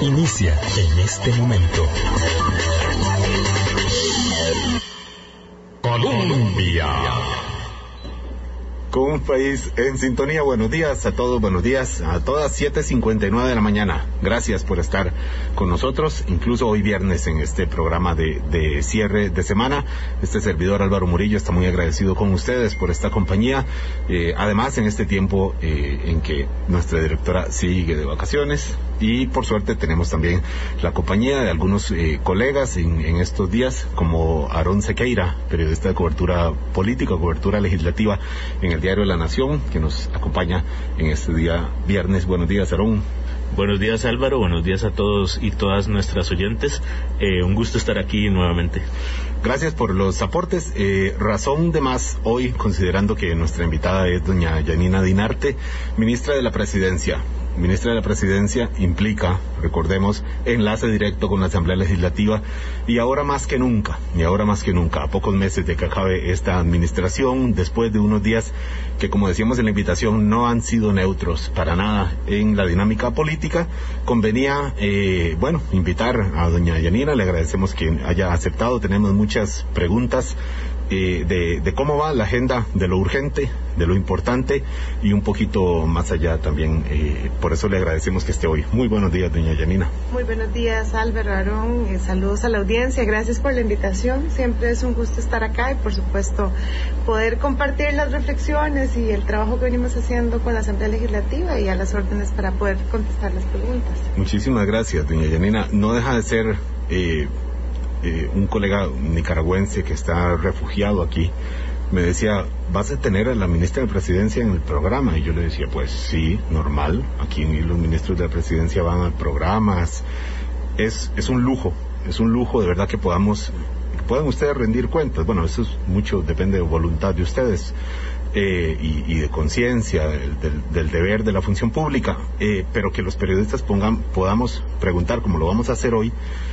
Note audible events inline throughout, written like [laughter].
Inicia en este momento. Colombia. Con un país en sintonía. Buenos días a todos, buenos días a todas, 7.59 de la mañana. Gracias por estar con nosotros, incluso hoy viernes en este programa de, de cierre de semana. Este servidor Álvaro Murillo está muy agradecido con ustedes por esta compañía. Eh, además, en este tiempo eh, en que nuestra directora sigue de vacaciones, y por suerte tenemos también la compañía de algunos eh, colegas en, en, estos días, como Aarón Sequeira, periodista de cobertura política, cobertura legislativa en el Diario de la Nación, que nos acompaña en este día viernes. Buenos días, Aarón. Buenos días Álvaro, buenos días a todos y todas nuestras oyentes. Eh, un gusto estar aquí nuevamente. Gracias por los aportes. Eh, razón de más hoy, considerando que nuestra invitada es doña Yanina Dinarte, ministra de la Presidencia ministra de la Presidencia implica, recordemos, enlace directo con la Asamblea Legislativa y ahora más que nunca, y ahora más que nunca, a pocos meses de que acabe esta administración, después de unos días que, como decíamos en la invitación, no han sido neutros para nada en la dinámica política, convenía, eh, bueno, invitar a doña Yanina, le agradecemos que haya aceptado, tenemos muchas preguntas eh, de, de, cómo va la agenda de lo urgente, de lo importante y un poquito más allá también. Eh, por eso le agradecemos que esté hoy. Muy buenos días, doña Yanina. Muy buenos días, Álvaro Arón. Eh, saludos a la audiencia. Gracias por la invitación. Siempre es un gusto estar acá y, por supuesto, poder compartir las reflexiones y el trabajo que venimos haciendo con la Asamblea Legislativa y a las órdenes para poder contestar las preguntas. Muchísimas gracias, doña Yanina. No deja de ser. Eh, un colega nicaragüense que está refugiado aquí me decía, ¿vas a tener a la ministra de Presidencia en el programa? Y yo le decía, pues sí, normal, aquí los ministros de Presidencia van a programas, es, es un lujo, es un lujo de verdad que podamos, puedan ustedes rendir cuentas, bueno, eso es mucho, depende de voluntad de ustedes. Eh, y, y, de conciencia del, del, del, deber de la función pública, eh, pero que los periodistas pongan, podamos preguntar, como lo vamos a hacer hoy,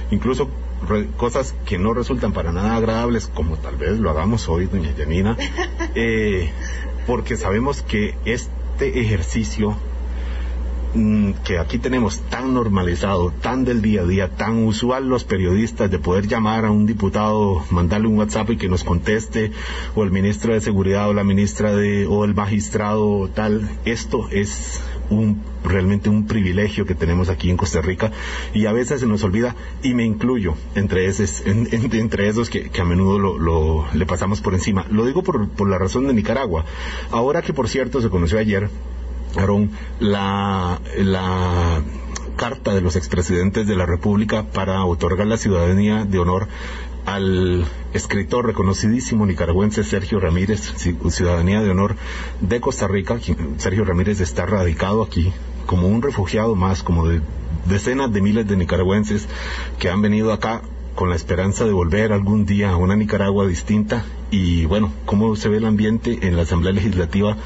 incluso re, cosas que no resultan para nada agradables, como tal vez lo hagamos hoy, doña Yanina, [laughs] eh, porque sabemos que este ejercicio que aquí tenemos tan normalizado, tan del día a día, tan usual los periodistas de poder llamar a un diputado, mandarle un WhatsApp y que nos conteste, o el ministro de Seguridad o la ministra de, o el magistrado tal, esto es un realmente un privilegio que tenemos aquí en Costa Rica y a veces se nos olvida y me incluyo entre esos, en, en, entre esos que, a menudo lo, lo, le pasamos por encima. Lo digo por, por la razón de Nicaragua. Ahora que por cierto se conoció ayer la, la carta de los expresidentes de la República para otorgar la ciudadanía de honor al escritor reconocidísimo nicaragüense Sergio Ramírez, ciudadanía de honor de Costa Rica. Sergio Ramírez está radicado aquí como un refugiado más, como de decenas de miles de nicaragüenses que han venido acá con la esperanza de volver algún día a una Nicaragua distinta y bueno, cómo se ve el ambiente en la Asamblea Legislativa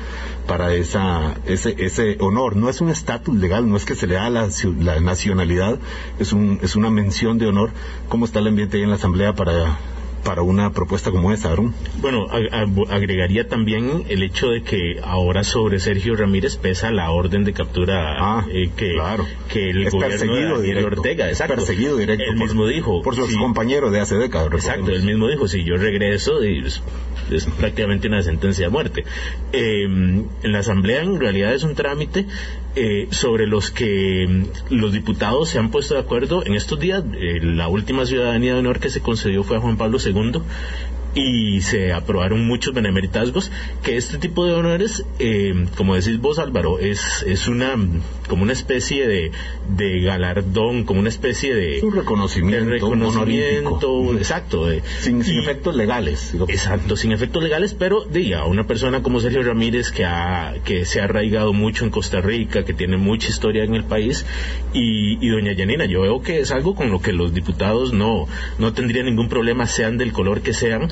para esa, ese, ese honor. No es un estatus legal, no es que se le da la, la nacionalidad, es, un, es una mención de honor. ¿Cómo está el ambiente ahí en la Asamblea para para una propuesta como esta, Aaron? Bueno, agregaría también el hecho de que ahora sobre Sergio Ramírez pesa la orden de captura ah, eh, que, claro. que el es gobierno de Daniel directo, Ortega, exacto. perseguido directo él por, mismo dijo por sus sí, compañeros de hace décadas. Exacto, él mismo dijo, si yo regreso, es, es prácticamente una sentencia de muerte. Eh, en la Asamblea en realidad es un trámite eh, sobre los que los diputados se han puesto de acuerdo en estos días. Eh, la última ciudadanía de honor que se concedió fue a Juan Pablo II y se aprobaron muchos benemeritazgos que este tipo de honores eh, como decís vos Álvaro es, es una como una especie de, de galardón como una especie de un reconocimiento, de reconocimiento un exacto de, sin, sin y, efectos legales exacto sin efectos legales pero de a una persona como Sergio Ramírez que ha que se ha arraigado mucho en Costa Rica que tiene mucha historia en el país y, y doña Yanina yo veo que es algo con lo que los diputados no no tendrían ningún problema sean del color que sean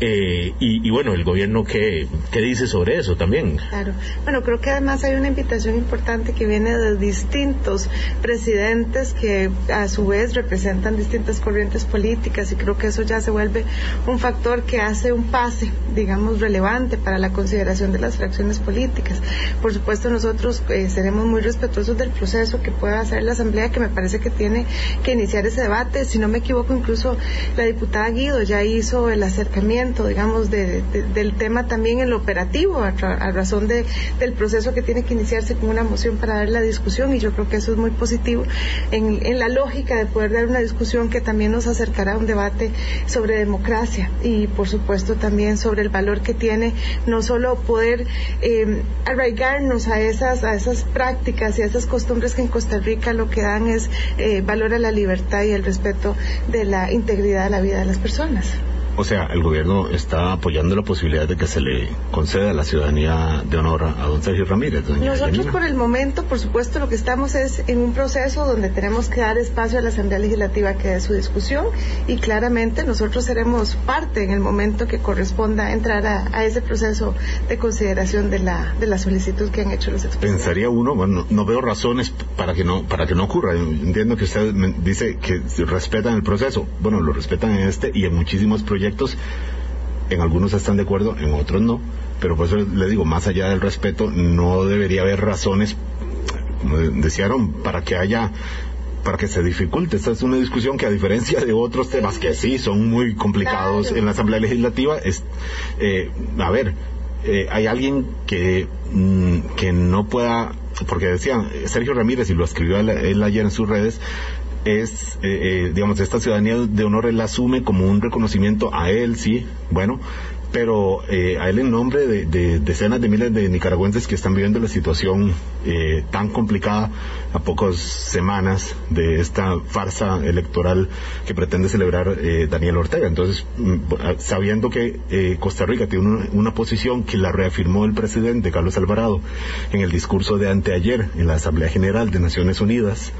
Eh, y, y, bueno, el gobierno, ¿qué, ¿qué dice sobre eso también? Claro. Bueno, creo que además hay una invitación importante que viene de distintos presidentes que a su vez representan distintas corrientes políticas y creo que eso ya se vuelve un factor que hace un pase, digamos, relevante para la consideración de las fracciones políticas. Por supuesto, nosotros eh, seremos muy respetuosos del proceso que pueda hacer la Asamblea, que me parece que tiene que iniciar ese debate. Si no me equivoco, incluso la diputada Guido ya hizo el acercamiento, digamos, de, de, del tema también en lo operativo, a, razón de, del proceso que tiene que iniciarse con una moción para dar la discusión, y yo creo que eso es muy positivo en, la lógica de poder dar una discusión que también nos acercará a un debate sobre democracia y, por supuesto, también sobre el valor que tiene no solo poder eh, arraigarnos a esas, a esas prácticas y a esas costumbres que en Costa Rica lo que dan es eh, valor a la libertad y el respeto de la integridad de la vida de las personas. O sea, el gobierno está apoyando la posibilidad de que se le conceda la ciudadanía de honor a don Sergio Ramírez. Doña Nosotros por el momento, por supuesto, lo que estamos es en un proceso donde tenemos que dar espacio a la Asamblea Legislativa que dé su discusión y claramente nosotros seremos parte en el momento que corresponda entrar a, a ese proceso de consideración de la, de la solicitud que han hecho los expresidentes. Pensaría uno, bueno, no veo razones para que no para que no ocurra. Entiendo que usted me dice que respetan el proceso. Bueno, lo respetan en este y en muchísimos proyectos. En algunos están de acuerdo, en otros no. Pero por eso le digo, más allá del respeto, no debería haber razones, como decían, para que haya para que se dificulte. Esta es una discusión que a diferencia de otros temas que sí son muy complicados Claro. en la Asamblea Legislativa, es, eh, a ver, eh, hay alguien que, mm, que no pueda, porque decía Sergio Ramírez, y lo escribió él, él ayer en sus redes, es, eh, eh, digamos, esta ciudadanía de honor la asume como un reconocimiento a él, sí, bueno, pero eh, a él en nombre de, de decenas de miles de nicaragüenses que están viviendo la situación eh, tan complicada a pocas semanas de esta farsa electoral que pretende celebrar eh, Daniel Ortega. Entonces, mm, sabiendo que eh, Costa Rica tiene una, una posición que la reafirmó el presidente Carlos Alvarado en el discurso de anteayer en la Asamblea General de Naciones Unidas,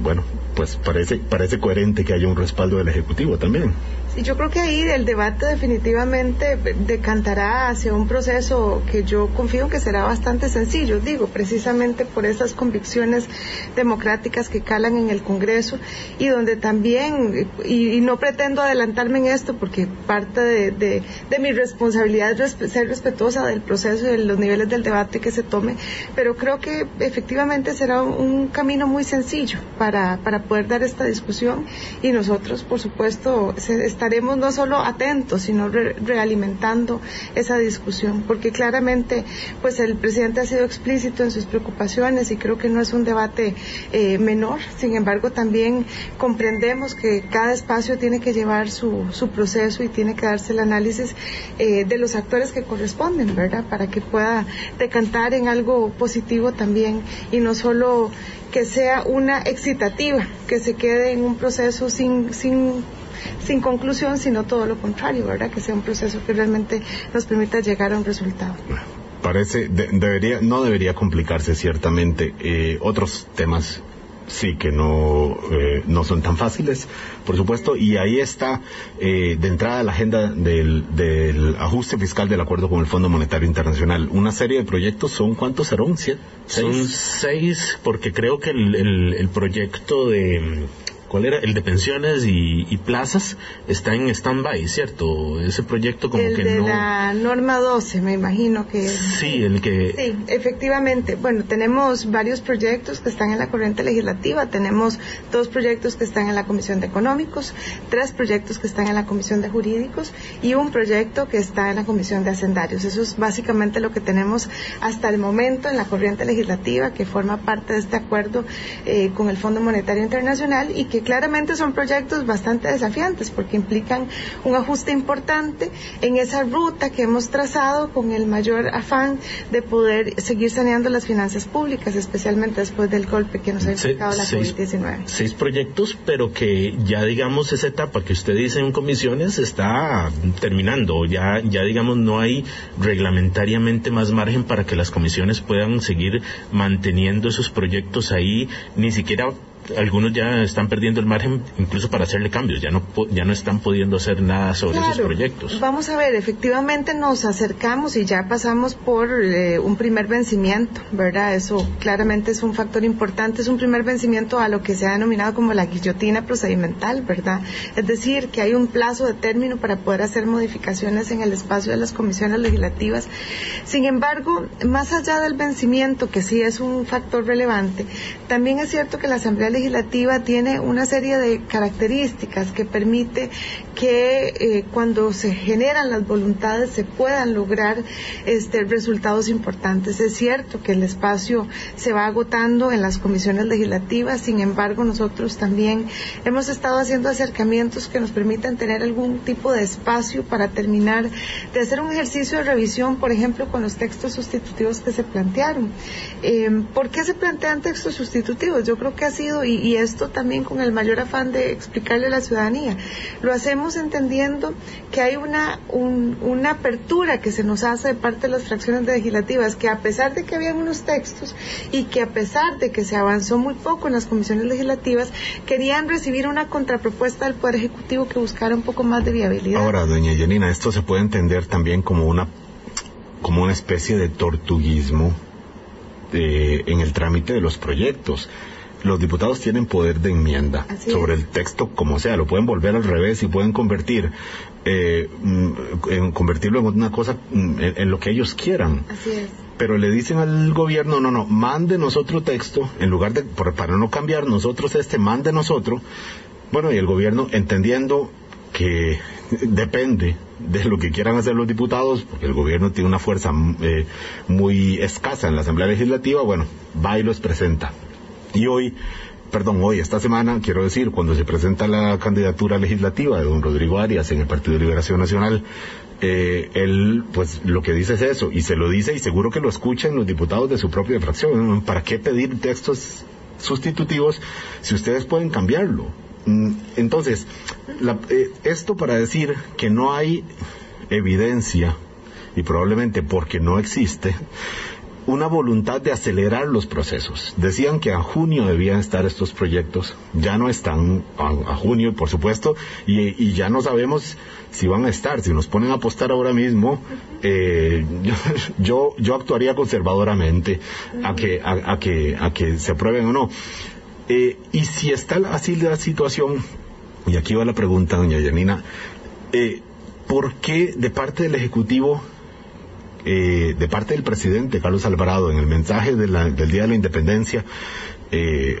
bueno, pues parece, parece coherente que haya un respaldo del Ejecutivo también. Sí, yo creo que ahí el debate definitivamente decantará hacia un proceso que yo confío que será bastante sencillo, digo, precisamente por esas convicciones democráticas que calan en el Congreso y donde también, y, y no pretendo adelantarme en esto porque parte de, de, de mi responsabilidad es ser respetuosa del proceso y de los niveles del debate que se tome, pero creo que efectivamente será un, camino muy sencillo para, para poder dar esta discusión y nosotros, por supuesto, estaremos no solo atentos, sino re, realimentando esa discusión, porque claramente, pues el presidente ha sido explícito en sus preocupaciones y creo que no es un debate eh, menor. Sin embargo, también comprendemos que cada espacio tiene que llevar su, su proceso y tiene que darse el análisis eh, de los actores que corresponden, ¿verdad? Para que pueda decantar en algo positivo también y no solo que sea una excitativa, que se quede en un proceso sin, sin sin conclusión, sino todo lo contrario, ¿verdad? Que sea un proceso que realmente nos permita llegar a un resultado. Parece, de, debería, no debería complicarse ciertamente. Eh, otros temas sí que no, eh, no son tan fáciles, por supuesto, y ahí está eh, de entrada la agenda del, del ajuste fiscal del acuerdo con el Fondo Monetario Internacional. Una serie de proyectos, ¿son cuántos serán? ¿Siete? Son seis, porque creo que el, el, el proyecto de ¿cuál era? El de pensiones y, y plazas está en stand-by, ¿cierto? Ese proyecto como el que de no... la norma 12, me imagino que... Sí, el que... Sí, efectivamente. Bueno, tenemos varios proyectos que están en la corriente legislativa. Tenemos dos proyectos que están en la Comisión de Económicos, tres proyectos que están en la Comisión de Jurídicos y un proyecto que está en la Comisión de Hacendarios. Eso es básicamente lo que tenemos hasta el momento en la corriente legislativa que forma parte de este acuerdo eh, con el Fondo Monetario Internacional y que claramente son proyectos bastante desafiantes porque implican un ajuste importante en esa ruta que hemos trazado con el mayor afán de poder seguir saneando las finanzas públicas, especialmente después del golpe que nos ha implicado la seis, COVID-19. Seis proyectos, pero que ya digamos esa etapa que usted dice en comisiones está terminando, ya, ya digamos no hay reglamentariamente más margen para que las comisiones puedan seguir manteniendo esos proyectos ahí, ni siquiera algunos ya están perdiendo el margen incluso para hacerle cambios, ya no ya no están pudiendo hacer nada sobre esos proyectos. Vamos a ver, efectivamente nos acercamos y ya pasamos por eh, un primer vencimiento, ¿verdad? Eso claramente es un factor importante, es un primer vencimiento a lo que se ha denominado como la guillotina procedimental, ¿verdad? Es decir, que hay un plazo de término para poder hacer modificaciones en el espacio de las comisiones legislativas. Sin embargo, más allá del vencimiento, que sí es un factor relevante, también es cierto que la Asamblea Legislativa tiene una serie de características que permite que eh, cuando se generan las voluntades se puedan lograr este, resultados importantes. Es cierto que el espacio se va agotando en las comisiones legislativas, sin embargo nosotros también hemos estado haciendo acercamientos que nos permitan tener algún tipo de espacio para terminar de hacer un ejercicio de revisión, por ejemplo, con los textos sustitutivos que se plantearon. Eh, ¿Por qué se plantean textos sustitutivos? Yo creo que ha sido, y, esto también con el mayor afán de explicarle a la ciudadanía, lo hacemos entendiendo que hay una, una apertura que se nos hace de parte de las fracciones legislativas, que a pesar de que habían unos textos y que a pesar de que se avanzó muy poco en las comisiones legislativas, querían recibir una contrapropuesta del Poder Ejecutivo que buscara un poco más de viabilidad. Ahora, doña Yanina, esto se puede entender también como una, como una especie de tortuguismo de, en el trámite de los proyectos los diputados tienen poder de enmienda sobre el texto como sea, lo pueden volver al revés y pueden convertir eh, mm, en convertirlo en una cosa mm, en, lo que ellos quieran. Pero le dicen al gobierno, no, no, mándenos otro texto, en lugar de, para no cambiar nosotros este, mándenos otro. Bueno, y el gobierno, entendiendo que [laughs] depende de lo que quieran hacer los diputados, porque el gobierno tiene una fuerza eh, muy escasa en la Asamblea Legislativa, bueno, va y los presenta. Y hoy, perdón, hoy, esta semana, quiero decir, cuando se presenta la candidatura legislativa de don Rodrigo Arias en el Partido de Liberación Nacional, eh, él, pues lo que dice es eso, y se lo dice y seguro que lo escuchan los diputados de su propia fracción. ¿Para qué pedir textos sustitutivos si ustedes pueden cambiarlo? Mm, entonces, eh, esto para decir que no hay evidencia, y probablemente porque no existe, una voluntad de acelerar los procesos. Decían que a junio debían estar estos proyectos, ya no están a, junio, por supuesto, y, ya no sabemos si van a estar. Si nos ponen a apostar ahora mismo, eh, [laughs] yo, yo actuaría conservadoramente a que, a, que, a que se aprueben o no. Eh, y si está así la situación, y aquí va la pregunta, doña Yanina, eh, ¿por qué de parte del Ejecutivo eh, de parte del presidente Carlos Alvarado en el mensaje del Día de la Independencia, eh,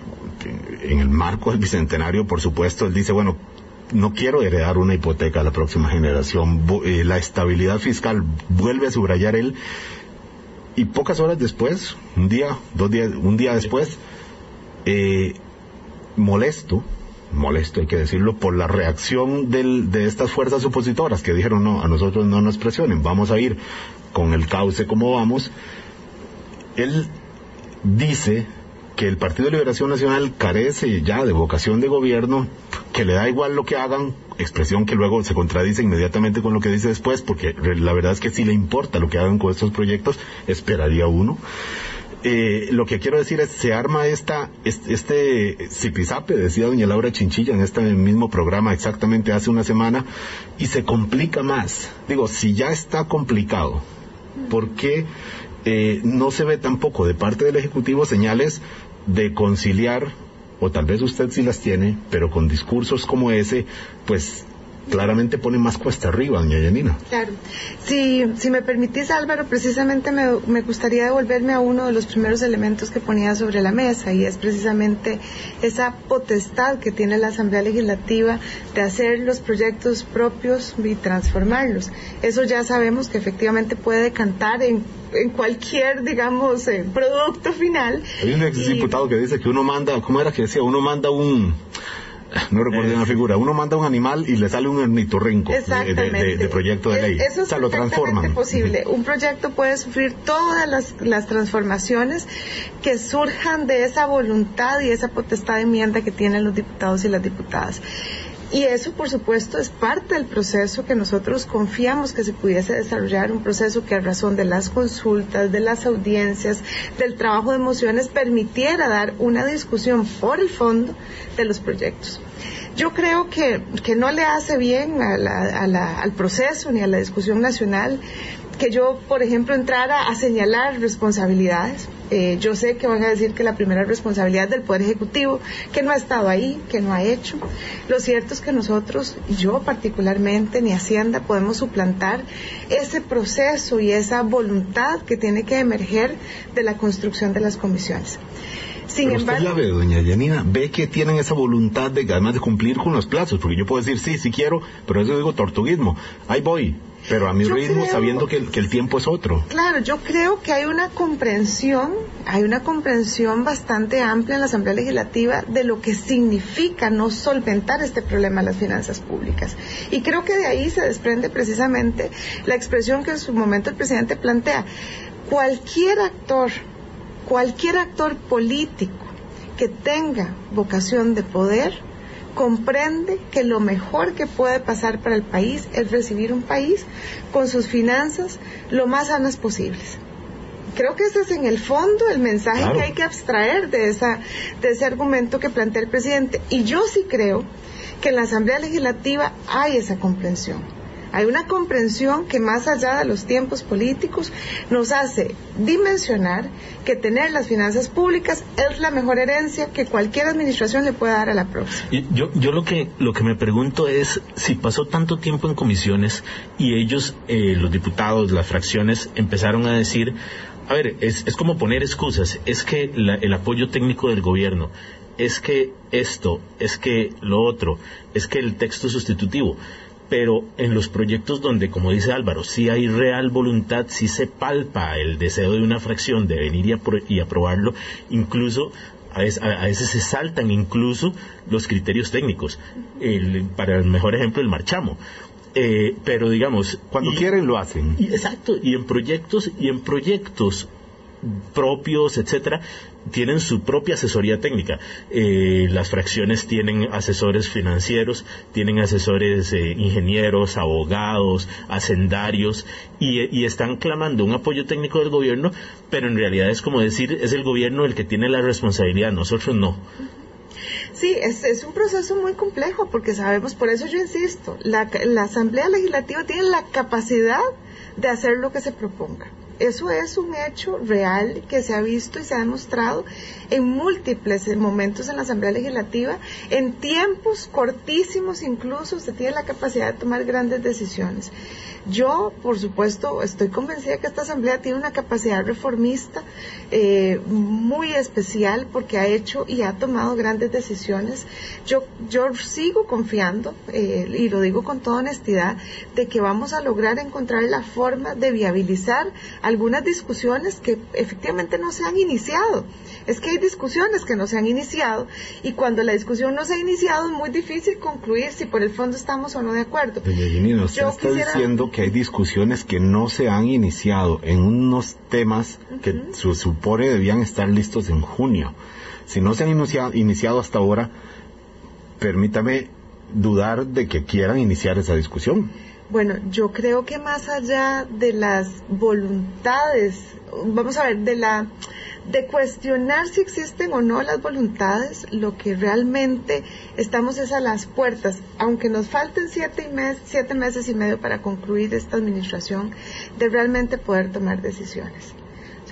en el marco del Bicentenario, por supuesto, él dice, bueno, no quiero heredar una hipoteca a la próxima generación. Eh, la estabilidad fiscal vuelve a subrayar él. Y pocas horas después, un día, dos días, un día después, molesto, molesto hay que decirlo, por la reacción de estas fuerzas opositoras que dijeron no, a nosotros no nos presionen, vamos a ir con el cauce como vamos, él dice que el Partido de Liberación Nacional carece ya de vocación de gobierno, que le da igual lo que hagan, expresión que luego se contradice inmediatamente con lo que dice después, porque la verdad es que si le importa lo que hagan con estos proyectos, esperaría uno. Eh, lo que quiero decir es, se arma esta, este, este zipizape, decía doña Laura Chinchilla en este mismo programa exactamente hace una semana, y se complica más. Digo, si ya está complicado, ¿por qué eh, no se ve tampoco de parte del Ejecutivo señales de conciliar, o tal vez usted sí las tiene, pero con discursos como ese, pues claramente pone más cuesta arriba, doña Yanina. Claro. Si, si me permitís, Álvaro, precisamente me, me, gustaría devolverme a uno de los primeros elementos que ponía sobre la mesa, y es precisamente esa potestad que tiene la Asamblea Legislativa de hacer los proyectos propios y transformarlos. Eso ya sabemos que efectivamente puede decantar en, en cualquier, digamos, eh, producto final. Hay un ex diputado que dice que uno manda, ¿cómo era que decía? Uno manda un no recuerdo una figura. Uno manda un animal y le sale un ornitorrinco de, de, proyecto de ley. Eso es o sea, lo transforman. posible. Un proyecto puede sufrir todas las, las transformaciones que surjan de esa voluntad y esa potestad de enmienda que tienen los diputados y las diputadas. Y eso, por supuesto, es parte del proceso que nosotros confiamos que se pudiese desarrollar, un proceso que a razón de las consultas, de las audiencias, del trabajo de mociones, permitiera dar una discusión por el fondo de los proyectos. Yo creo que, que no le hace bien al proceso ni a la discusión nacional que yo, por ejemplo, entrara a señalar responsabilidades. Eh, yo sé que van a decir que la primera responsabilidad del Poder Ejecutivo, que no ha estado ahí, que no ha hecho. Lo cierto es que nosotros, yo particularmente, ni Hacienda, podemos suplantar ese proceso y esa voluntad que tiene que emerger de la construcción de las comisiones. Sin Pero usted la ve, doña Yanina, ve que tienen esa voluntad de además de cumplir con los plazos, porque yo puedo decir sí, sí quiero, pero eso digo tortuguismo. Ahí voy, pero a mi ritmo sabiendo que el, tiempo es otro. Claro, yo creo que hay una comprensión, hay una comprensión bastante amplia en la Asamblea Legislativa de lo que significa no solventar este problema de las finanzas públicas. Y creo que de ahí se desprende precisamente la expresión que en su momento el presidente plantea. Cualquier actor, cualquier actor político que tenga vocación de poder, comprende que lo mejor que puede pasar para el país es recibir un país con sus finanzas lo más sanas posibles. Creo que ese es en el fondo el mensaje que hay que abstraer de, esa, de ese argumento que plantea el presidente. Y yo sí creo que en la Asamblea Legislativa hay esa comprensión hay una comprensión que más allá de los tiempos políticos nos hace dimensionar que tener las finanzas públicas es la mejor herencia que cualquier administración le pueda dar a la próxima. Yo, yo lo que lo que me pregunto es si pasó tanto tiempo en comisiones y ellos, eh, los diputados, las fracciones, empezaron a decir, a ver, es, es como poner excusas, es que el apoyo técnico del gobierno, es que esto, es que lo otro, es que el texto sustitutivo pero en los proyectos donde, como dice Álvaro, sí hay real voluntad, sí se palpa el deseo de una fracción de venir y, aprobarlo, incluso a veces, se saltan incluso los criterios técnicos. para el mejor ejemplo, el marchamo. Eh, pero digamos cuando quieren lo hacen exacto y en proyectos y en proyectos propios, etcétera, tienen su propia asesoría técnica. Eh, las fracciones tienen asesores financieros, tienen asesores eh, ingenieros, abogados, hacendarios, y, están clamando un apoyo técnico del gobierno, pero en realidad es como decir, es el gobierno el que tiene la responsabilidad, nosotros no. Sí, es, es, un proceso muy complejo porque sabemos, por eso yo insisto, la, la Asamblea Legislativa tiene la capacidad de hacer lo que se proponga. Eso es un hecho real que se ha visto y se ha demostrado en múltiples momentos en la Asamblea Legislativa, en tiempos cortísimos incluso se tiene la capacidad de tomar grandes decisiones. Yo, por supuesto, estoy convencida que esta Asamblea tiene una capacidad reformista eh, muy especial porque ha hecho y ha tomado grandes decisiones. Yo, yo sigo confiando, eh, y lo digo con toda honestidad, de que vamos a lograr encontrar la forma de viabilizar algunas discusiones que efectivamente no se han iniciado. Es que hay discusiones que no se han iniciado y cuando la discusión no se ha iniciado es muy difícil concluir si por el fondo estamos o no de acuerdo. Doña está diciendo que hay discusiones que no se han iniciado en unos temas que se supone debían estar listos en junio. Si no se han iniciado, iniciado hasta ahora, permítame dudar de que quieran iniciar esa discusión. Bueno, yo creo que más allá de las voluntades, vamos a ver, de la de cuestionar si existen o no las voluntades, lo que realmente estamos es a las puertas, aunque nos falten siete, siete meses y medio para concluir esta administración, de realmente poder tomar decisiones.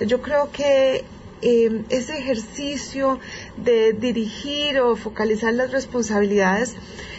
yo creo que eh, ese ejercicio de dirigir o focalizar las responsabilidades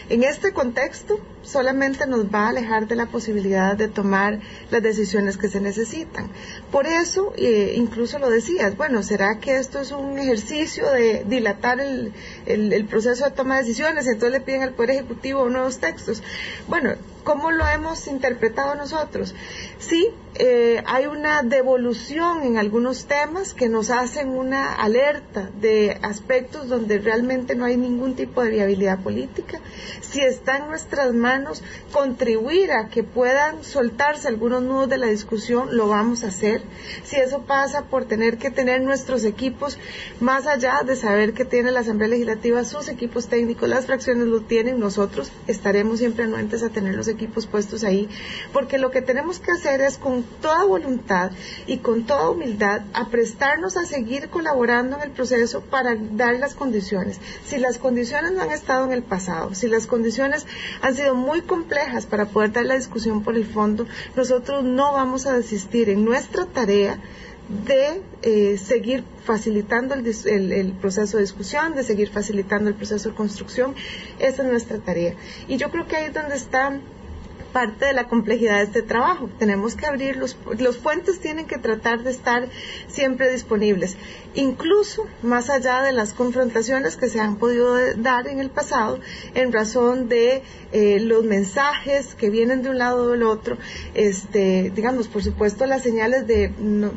en este contexto solamente nos va a alejar de la posibilidad de tomar las decisiones que se necesitan. Por eso, eh, incluso lo decías, bueno, ¿será que esto es un ejercicio de dilatar el, el, proceso de toma de decisiones? Entonces le piden al Poder Ejecutivo nuevos textos. Bueno, ¿cómo lo hemos interpretado nosotros? Sí, eh, hay una devolución en algunos temas que nos hacen una alerta de aspectos donde realmente no hay ningún tipo de viabilidad política. Si está en nuestras manos contribuir a que puedan soltarse algunos nudos de la discusión, lo vamos a hacer. Si eso pasa por tener que tener nuestros equipos, más allá de saber que tiene la Asamblea Legislativa sus equipos técnicos, las fracciones lo tienen, nosotros estaremos siempre anuentes a tener los equipos puestos ahí, porque lo que tenemos que hacer es con toda voluntad y con toda humildad a prestarnos a seguir colaborando en el proceso para dar las condiciones. Si las condiciones no han estado en el pasado, si las condiciones han sido muy complejas para poder dar la discusión por el fondo, nosotros no vamos a desistir en nuestra tarea de eh, seguir facilitando el, el, proceso de discusión, de seguir facilitando el proceso de construcción. Esa es nuestra tarea. Y yo creo que ahí es donde está parte de la complejidad de este trabajo. Tenemos que abrir los, los puentes, tienen que tratar de estar siempre disponibles, incluso más allá de las confrontaciones que se han podido dar en el pasado en razón de eh, los mensajes que vienen de un lado o del otro, este, digamos, por supuesto las señales de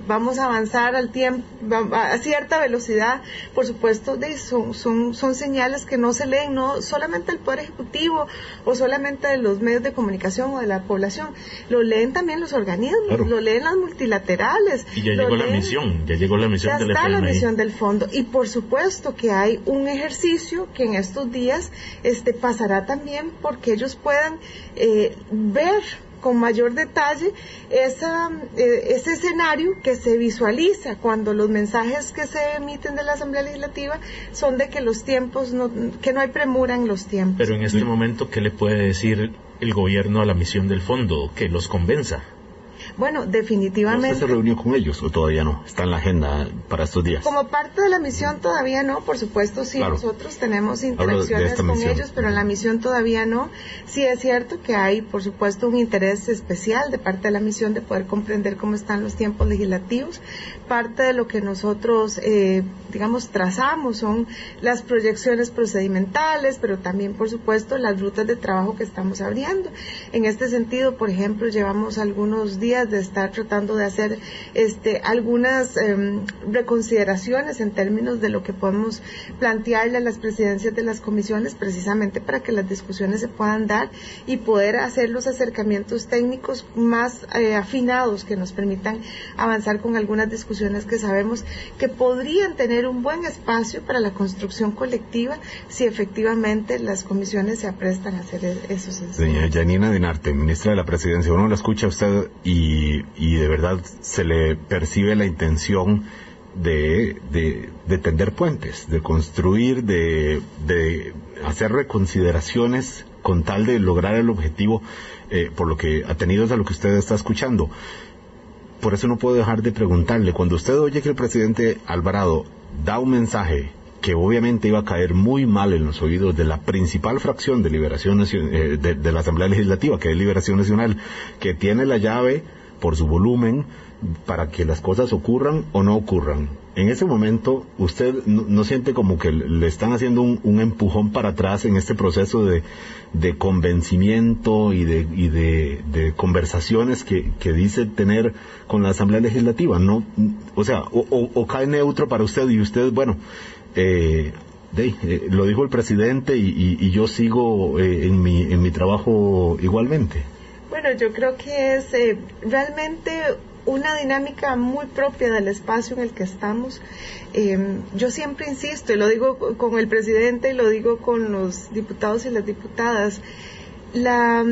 vamos a avanzar al tiempo, a cierta velocidad, por supuesto, son, son, son señales que no se leen, no solamente el Poder Ejecutivo o solamente de los medios de comunicación o de la población, lo leen también los organismos, lo leen las multilaterales. Y ya llegó la misión, ya llegó la misión del está la misión del fondo. Y por supuesto que hay un ejercicio que en estos días este, pasará también porque ellos puedan eh, ver con mayor detalle esa, eh, ese escenario que se visualiza cuando los mensajes que se emiten de la Asamblea Legislativa son de que los tiempos, no, que no hay premura en los tiempos. Pero en este momento, ¿qué le puede decir el gobierno a la misión del fondo? Que los convenza. Bueno, definitivamente. ¿Usted se reunió con ellos o todavía no? ¿Está en la agenda para estos días? Como parte de la misión todavía no, por supuesto sí, nosotros tenemos interacciones con ellos, pero en la misión todavía no. Sí es cierto que hay, por supuesto, un interés especial de parte de la misión de poder comprender cómo están los tiempos legislativos. Parte de lo que nosotros, eh, digamos, trazamos son las proyecciones procedimentales, pero también, por supuesto, las rutas de trabajo que estamos abriendo. En este sentido, por ejemplo, llevamos algunos días de estar tratando de hacer este, algunas em, reconsideraciones en términos de lo que podemos plantearle a las presidencias de las comisiones precisamente para que las discusiones se puedan dar y poder hacer los acercamientos técnicos más eh, afinados que nos permitan avanzar con algunas discusiones que sabemos que podrían tener un buen espacio para la construcción colectiva si efectivamente las comisiones se aprestan a hacer e-, esos Doña Janina Dinarte, ministra de la Presidencia, uno la escucha a usted y y, de verdad se le percibe la intención de, de, tender puentes, de construir, de, de, hacer reconsideraciones con tal de lograr el objetivo, eh, por lo que atenidos a lo que usted está escuchando. Por eso no puedo dejar de preguntarle, cuando usted oye que el presidente Alvarado da un mensaje que obviamente iba a caer muy mal en los oídos de la principal fracción de Liberación eh, de, la Asamblea Legislativa, que es Liberación Nacional, que tiene la llave por su volumen para que las cosas ocurran o no ocurran. En ese momento, usted no, siente como que le están haciendo un, empujón para atrás en este proceso de, convencimiento y de, y de, conversaciones que, dice tener con la Asamblea Legislativa. No, o sea, o, cae neutro para usted y usted, bueno, eh, eh, lo dijo el presidente y, yo sigo eh, en, mi, en mi trabajo igualmente. Bueno, yo creo que es eh, realmente una dinámica muy propia del espacio en el que estamos. Em, yo siempre insisto, y lo digo con el presidente y lo digo con los diputados y las diputadas, la,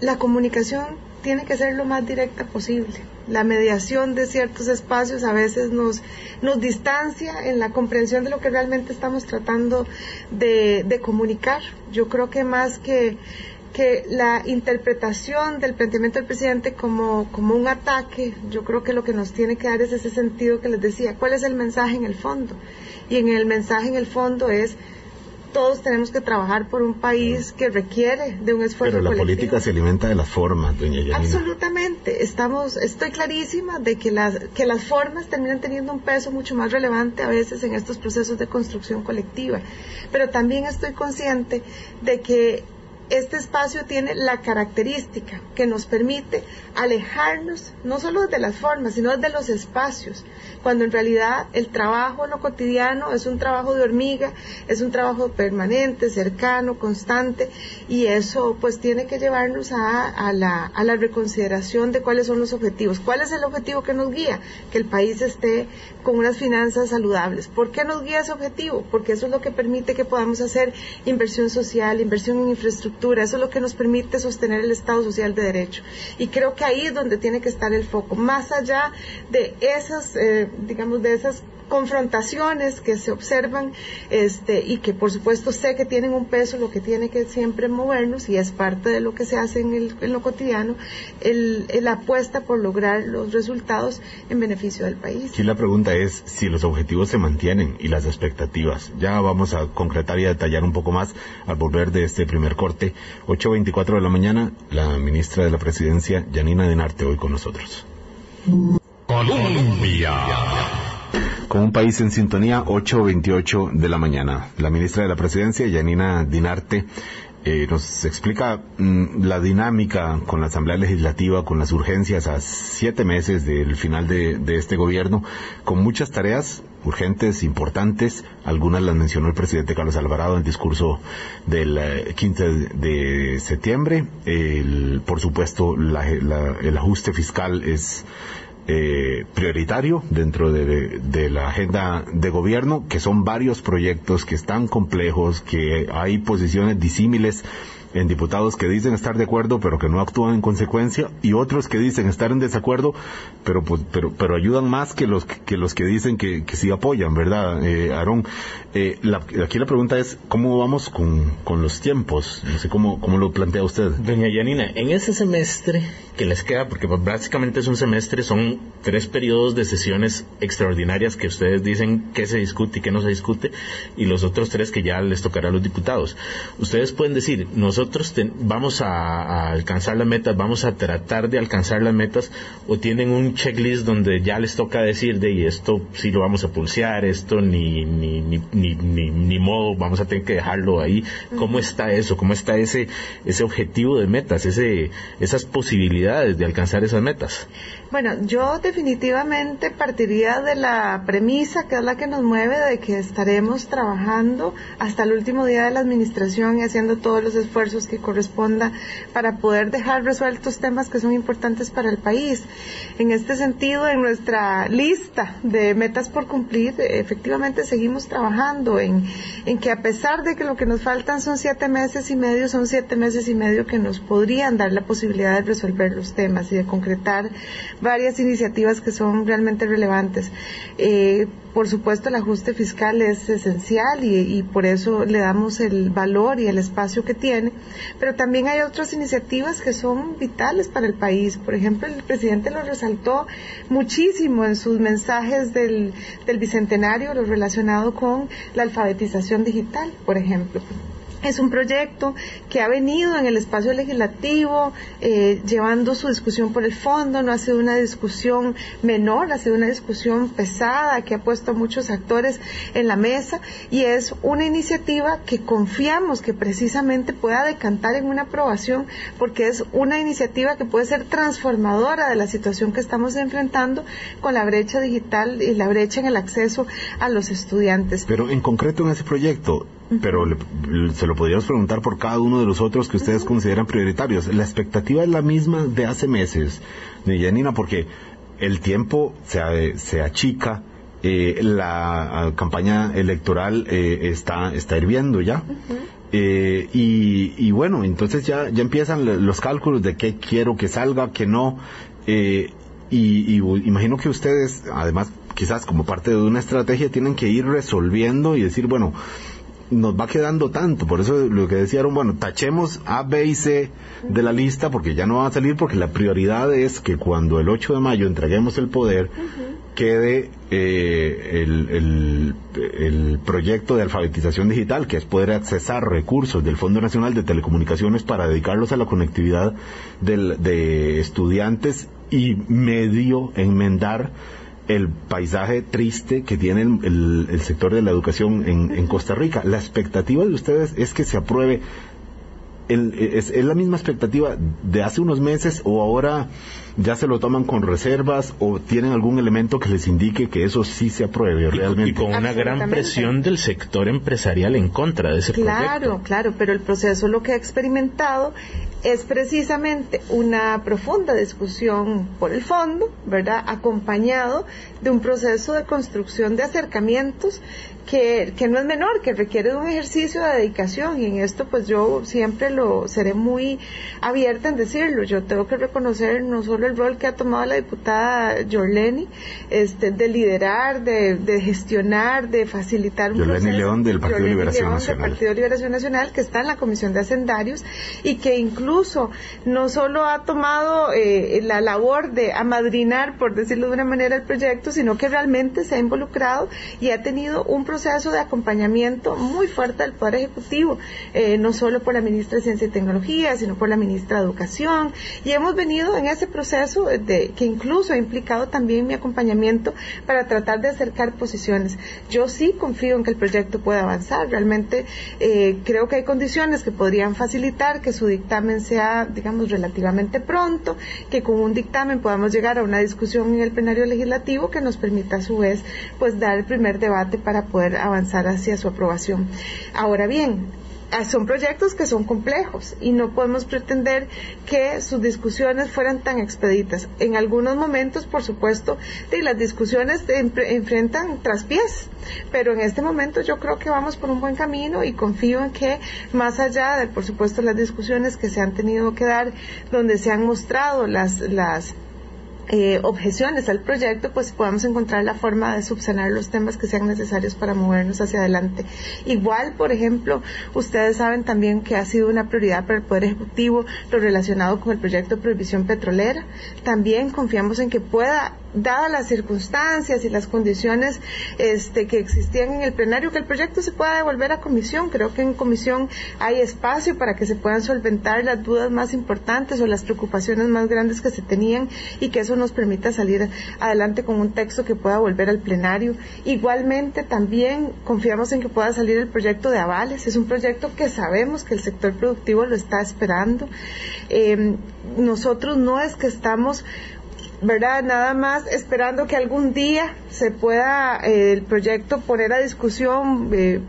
la comunicación tiene que ser lo más directa posible. La mediación de ciertos espacios a veces nos, nos distancia en la comprensión de lo que realmente estamos tratando de, de comunicar. Yo creo que más que que la interpretación del planteamiento del presidente como, como un ataque, yo creo que lo que nos tiene que dar es ese sentido que les decía, ¿cuál es el mensaje en el fondo? Y en el mensaje en el fondo es todos tenemos que trabajar por un país que requiere de un esfuerzo Pero la política se alimenta de las formas, doña Yanina. Absolutamente. Estamos, estoy clarísima de que las, que las formas terminan teniendo un peso mucho más relevante a veces en estos procesos de construcción colectiva. Pero también estoy consciente de que este espacio tiene la característica que nos permite alejarnos no solo de las formas, sino de los espacios, cuando en realidad el trabajo en lo cotidiano es un trabajo de hormiga, es un trabajo permanente, cercano, constante, y eso pues tiene que llevarnos a, la, a la reconsideración de cuáles son los objetivos. ¿Cuál es el objetivo que nos guía? Que el país esté con unas finanzas saludables. ¿Por qué nos guía ese objetivo? Porque eso es lo que permite que podamos hacer inversión social, inversión en infraestructura, eso es lo que nos permite sostener el Estado social de derecho. Y creo que ahí es donde tiene que estar el foco, más allá de esas, eh, digamos, de esas confrontaciones que se observan este, y que por supuesto sé que tienen un peso, lo que tiene que siempre movernos y es parte de lo que se hace en, el, en lo cotidiano, el, la apuesta por lograr los resultados en beneficio del país. Aquí la pregunta es si los objetivos se mantienen y las expectativas. Ya vamos a concretar y a detallar un poco más al volver de este primer corte. 8.24 de la mañana, la ministra de la Presidencia, Janina Dinarte, hoy con nosotros. Colombia con un país en sintonía, 8.28 de la mañana. La ministra de la Presidencia, Yanina Dinarte, eh, nos explica mm, la dinámica con la Asamblea Legislativa, con las urgencias a siete meses del final de, este gobierno, con muchas tareas urgentes, importantes. Algunas las mencionó el presidente Carlos Alvarado en el discurso del 15 eh, de septiembre. por supuesto, el ajuste fiscal es eh, prioritario dentro de, de, la agenda de gobierno, que son varios proyectos que están complejos, que hay posiciones disímiles en diputados que dicen estar de acuerdo pero que no actúan en consecuencia y otros que dicen estar en desacuerdo pero pues, pero pero ayudan más que los que los que dicen que, que sí apoyan verdad eh, Aarón eh, aquí la pregunta es cómo vamos con, con los tiempos no sé cómo cómo lo plantea usted doña Yanina en ese semestre que les queda porque básicamente es un semestre son tres periodos de sesiones extraordinarias que ustedes dicen que se discute y que no se discute y los otros tres que ya les tocará a los diputados. Ustedes pueden decir nosotros nosotros vamos a, alcanzar las metas, vamos a tratar de alcanzar las metas, o tienen un checklist donde ya les toca decir de y esto sí lo vamos a pulsear, esto ni, ni, ni, ni, ni, modo, vamos a tener que dejarlo ahí. ¿Cómo está eso? ¿Cómo está ese, ese objetivo de metas, ese, esas posibilidades de alcanzar esas metas? Bueno, yo definitivamente partiría de la premisa, que es la que nos mueve, de que estaremos trabajando hasta el último día de la administración y haciendo todos los esfuerzos que corresponda para poder dejar resueltos temas que son importantes para el país. En este sentido, en nuestra lista de metas por cumplir, efectivamente seguimos trabajando en, que a pesar de que lo que nos faltan son siete meses y medio, son siete meses y medio que nos podrían dar la posibilidad de resolver los temas y de concretar varias iniciativas que son realmente relevantes. Eh, por supuesto, el ajuste fiscal es esencial y, por eso le damos el valor y el espacio que tiene, pero también hay otras iniciativas que son vitales para el país. Por ejemplo, el presidente lo resaltó muchísimo en sus mensajes del, del bicentenario, lo relacionado con la alfabetización digital, por ejemplo. Es un proyecto que ha venido en el espacio legislativo eh, llevando su discusión por el fondo, no ha sido una discusión menor, ha sido una discusión pesada que ha puesto a muchos actores en la mesa y es una iniciativa que confiamos que precisamente pueda decantar en una aprobación porque es una iniciativa que puede ser transformadora de la situación que estamos enfrentando con la brecha digital y la brecha en el acceso a los estudiantes. Pero en concreto en ese proyecto, pero se lo podríamos preguntar por cada uno de los otros que ustedes consideran prioritarios. La expectativa es la misma de hace meses, de Janina, porque el tiempo se, se achica, eh, la campaña electoral eh, está, está hirviendo ya. Eh, y, bueno, entonces ya, ya empiezan los cálculos de qué quiero que salga, qué no. y, y imagino que ustedes, además, quizás como parte de una estrategia, tienen que ir resolviendo y decir, bueno, nos va quedando tanto, por eso lo que decían, bueno, tachemos A, B y C de la lista porque ya no van a salir porque la prioridad es que cuando el 8 de mayo entreguemos el poder, quede eh, el, el, proyecto de alfabetización digital, que es poder accesar recursos del Fondo Nacional de Telecomunicaciones para dedicarlos a la conectividad de estudiantes y medio enmendar el paisaje triste que tiene el, el, sector de la educación en, en, Costa Rica. La expectativa de ustedes es que se apruebe es, es, la misma expectativa de hace unos meses o ahora ya se lo toman con reservas o tienen algún elemento que les indique que eso sí se apruebe realmente. Y con una gran presión del sector empresarial en contra de ese claro, proyecto. Claro, claro, pero el proceso lo que ha experimentado es precisamente una profunda discusión por el fondo, ¿verdad? Acompañado de un proceso de construcción de acercamientos que, que, no es menor, que requiere de un ejercicio de dedicación y en esto pues yo siempre lo seré muy abierta en decirlo. Yo tengo que reconocer no solo el rol que ha tomado la diputada Jorleni, este, de liderar, de, de gestionar, de facilitar un Jorleni León del Partido Liberación Nacional. Del Partido Liberación Nacional que está en la Comisión de Hacendarios y que incluso no solo ha tomado eh, la labor de amadrinar, por decirlo de una manera, el proyecto, sino que realmente se ha involucrado y ha tenido un proceso de acompañamiento muy fuerte del Poder Ejecutivo, eh, no solo por la ministra de Ciencia y Tecnología, sino por la ministra de Educación. Y hemos venido en ese proceso de, que incluso ha implicado también mi acompañamiento para tratar de acercar posiciones. Yo sí confío en que el proyecto pueda avanzar. Realmente eh, creo que hay condiciones que podrían facilitar que su dictamen sea, digamos, relativamente pronto, que con un dictamen podamos llegar a una discusión en el plenario legislativo que nos permita a su vez, pues, dar el primer debate para poder avanzar hacia su aprobación. Ahora bien, ah, son proyectos que son complejos y no podemos pretender que sus discusiones fueran tan expeditas. En algunos momentos, por supuesto, las discusiones enfrentan traspiés, pero en este momento yo creo que vamos por un buen camino y confío en que más allá de, por supuesto, las discusiones que se han tenido que dar, donde se han mostrado las, las eh, objeciones al proyecto, pues podamos encontrar la forma de subsanar los temas que sean necesarios para movernos hacia adelante. Igual, por ejemplo, ustedes saben también que ha sido una prioridad para el Poder Ejecutivo lo relacionado con el proyecto de prohibición petrolera. También confiamos en que pueda dadas las circunstancias y las condiciones este, que existían en el plenario, que el proyecto se pueda devolver a comisión. Creo que en comisión hay espacio para que se puedan solventar las dudas más importantes o las preocupaciones más grandes que se tenían y que eso nos permita salir adelante con un texto que pueda volver al plenario. Igualmente, también confiamos en que pueda salir el proyecto de avales. Es un proyecto que sabemos que el sector productivo lo está esperando. Eh, nosotros no es que estamos ¿verdad? Nada más esperando que algún día se pueda eh, el proyecto poner a discusión. Eh,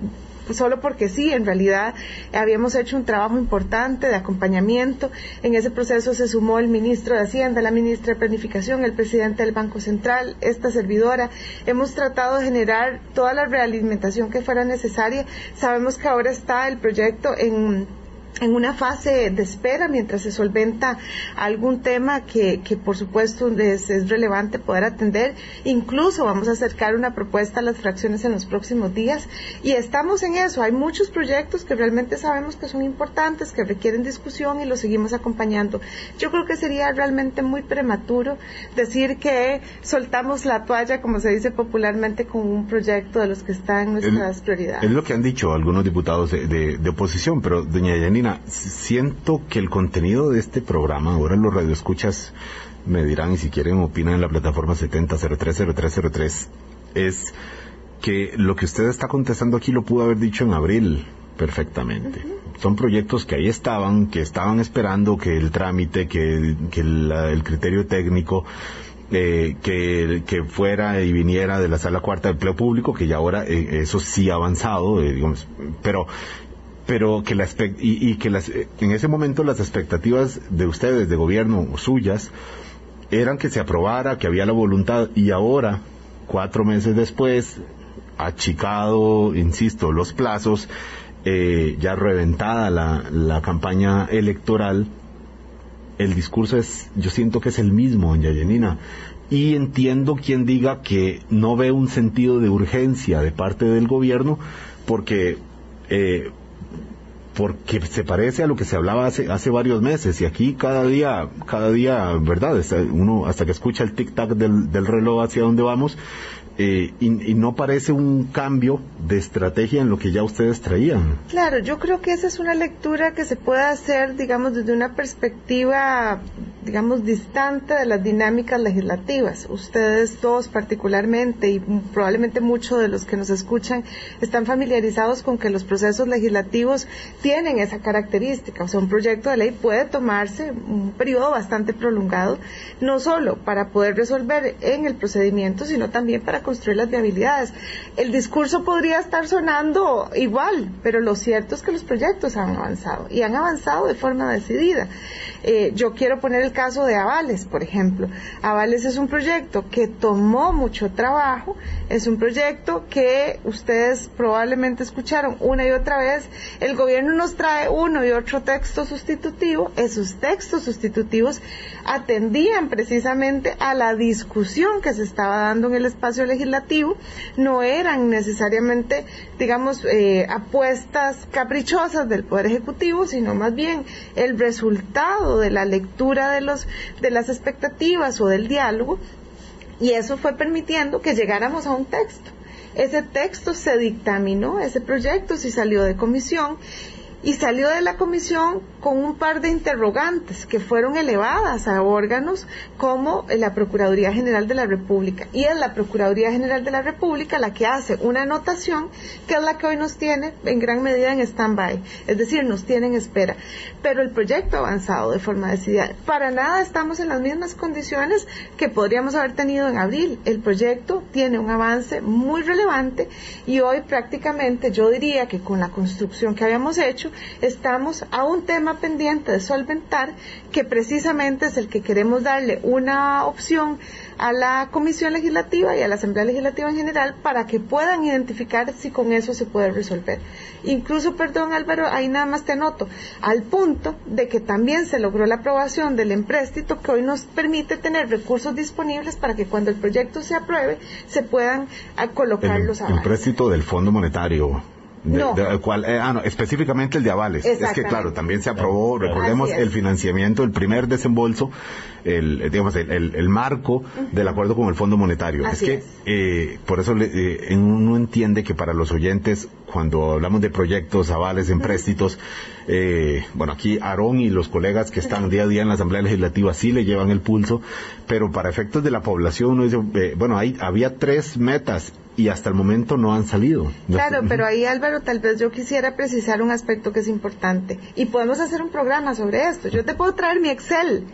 solo porque sí, en realidad habíamos hecho un trabajo importante de acompañamiento. En ese proceso se sumó el ministro de Hacienda, la ministra de Planificación, el presidente del Banco Central, esta servidora. Hemos tratado de generar toda la realimentación que fuera necesaria. Sabemos que ahora está el proyecto en en una fase de espera mientras se solventa algún tema que, que por supuesto es, es, relevante poder atender. Incluso vamos a acercar una propuesta a las fracciones en los próximos días y estamos en eso. Hay muchos proyectos que realmente sabemos que son importantes, que requieren discusión y los seguimos acompañando. Yo creo que sería realmente muy prematuro decir que soltamos la toalla, como se dice popularmente, con un proyecto de los que están en nuestras prioridades. Es lo que han dicho algunos diputados de, de, de oposición, pero doña Yanina, siento que el contenido de este programa, ahora los radioescuchas me dirán y si quieren opinan en la plataforma 70030303, es que lo que usted está contestando aquí lo pudo haber dicho en abril perfectamente. Son proyectos que ahí estaban, que estaban esperando que el trámite, que, el, criterio técnico, eh, que, fuera y viniera de la sala cuarta de empleo público, que ya ahora eh, eso sí ha avanzado, eh, digamos, pero pero que la y, y, que las, en ese momento las expectativas de ustedes, de gobierno o suyas, eran que se aprobara, que había la voluntad, y ahora, cuatro meses después, achicado, insisto, los plazos, eh, ya reventada la, la campaña electoral, el discurso es, yo siento que es el mismo, en Yayenina. Y entiendo quien diga que no ve un sentido de urgencia de parte del gobierno, porque eh, porque se parece a lo que se hablaba hace, hace varios meses y aquí cada día, cada día, ¿verdad? Uno hasta que escucha el tic-tac del, del reloj hacia dónde vamos, eh, y, no parece un cambio de estrategia en lo que ya ustedes traían. Claro, yo creo que esa es una lectura que se puede hacer, digamos, desde una perspectiva digamos, distante de las dinámicas legislativas. Ustedes dos particularmente y probablemente muchos de los que nos escuchan están familiarizados con que los procesos legislativos tienen esa característica. O sea, un proyecto de ley puede tomarse un periodo bastante prolongado, no solo para poder resolver en el procedimiento, sino también para construir las viabilidades. El discurso podría estar sonando igual, pero lo cierto es que los proyectos han avanzado y han avanzado de forma decidida. Eh, yo quiero poner el caso de Avales, por ejemplo. Avales es un proyecto que tomó mucho trabajo, es un proyecto que ustedes probablemente escucharon una y otra vez. El gobierno nos trae uno y otro texto sustitutivo. Esos textos sustitutivos atendían precisamente a la discusión que se estaba dando en el espacio legislativo. No eran necesariamente, digamos, eh, apuestas caprichosas del Poder Ejecutivo, sino más bien el resultado de la lectura de, de las expectativas o del diálogo, y eso fue permitiendo que llegáramos a un texto. Ese texto se dictaminó, ese proyecto sí salió de comisión y salió de la comisión con un par de interrogantes que fueron elevadas a órganos como la Procuraduría General de la República. Y es la Procuraduría General de la República la que hace una anotación que es la que hoy nos tiene en gran medida en stand-by, es decir, nos tiene en espera. Pero el proyecto ha avanzado de forma decidida. Para nada estamos en las mismas condiciones que podríamos haber tenido en abril. El proyecto tiene un avance muy relevante y hoy prácticamente yo diría que con la construcción que habíamos hecho, estamos a un tema pendiente de solventar que precisamente es el que queremos darle una opción a la Comisión Legislativa y a la Asamblea Legislativa en general para que puedan identificar si con eso se puede resolver. Incluso, perdón Álvaro, ahí nada más te noto, al punto de que también se logró la aprobación del empréstito que hoy nos permite tener recursos disponibles para que cuando el proyecto se apruebe se puedan colocar los avales. Empréstito del Fondo Monetario no. Eh, ah, no, específicamente el de avales. Es que, claro, también se aprobó, recordemos, el financiamiento, el primer desembolso, el, eh, digamos, el, marco del acuerdo con el Fondo Monetario. es que, eh, por eso uno entiende que para los oyentes, cuando hablamos de proyectos, avales, empréstitos, bueno, aquí Aarón y los colegas que están día a día en la Asamblea Legislativa sí le llevan el pulso, pero para efectos de la población uno dice, bueno, hay, había tres metas y hasta el momento no han salido. Claro, pero ahí Álvaro, tal vez yo quisiera precisar un aspecto que es importante y podemos hacer un programa sobre esto. Yo te puedo traer mi Excel.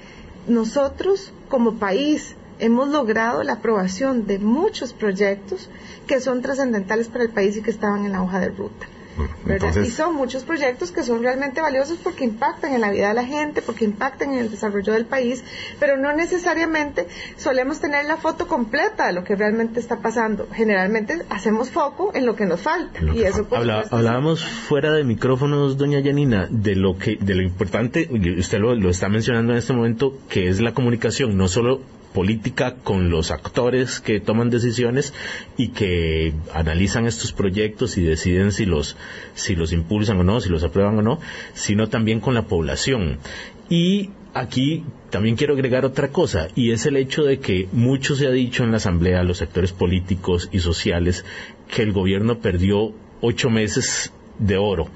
Nosotros como país hemos logrado la aprobación de muchos proyectos que son trascendentales para el país y que estaban en la hoja de ruta. Y son muchos proyectos que son realmente valiosos porque impactan en la vida de la gente, porque impactan en el desarrollo del país, pero no necesariamente solemos tener la foto completa de lo que realmente está pasando. Generalmente hacemos foco en lo que nos falta. y eso hablábamos fuera de micrófonos, doña Janina, de lo que, de lo importante, usted lo, lo está mencionando en este momento, que es la comunicación, no solo política con los actores que toman decisiones y que analizan estos proyectos y deciden si los, si los impulsan o no, si los aprueban o no, sino también con la población. Y aquí también quiero agregar otra cosa, y es el hecho de que mucho se ha dicho en la Asamblea, los sectores políticos y sociales, que el gobierno perdió ocho meses de oro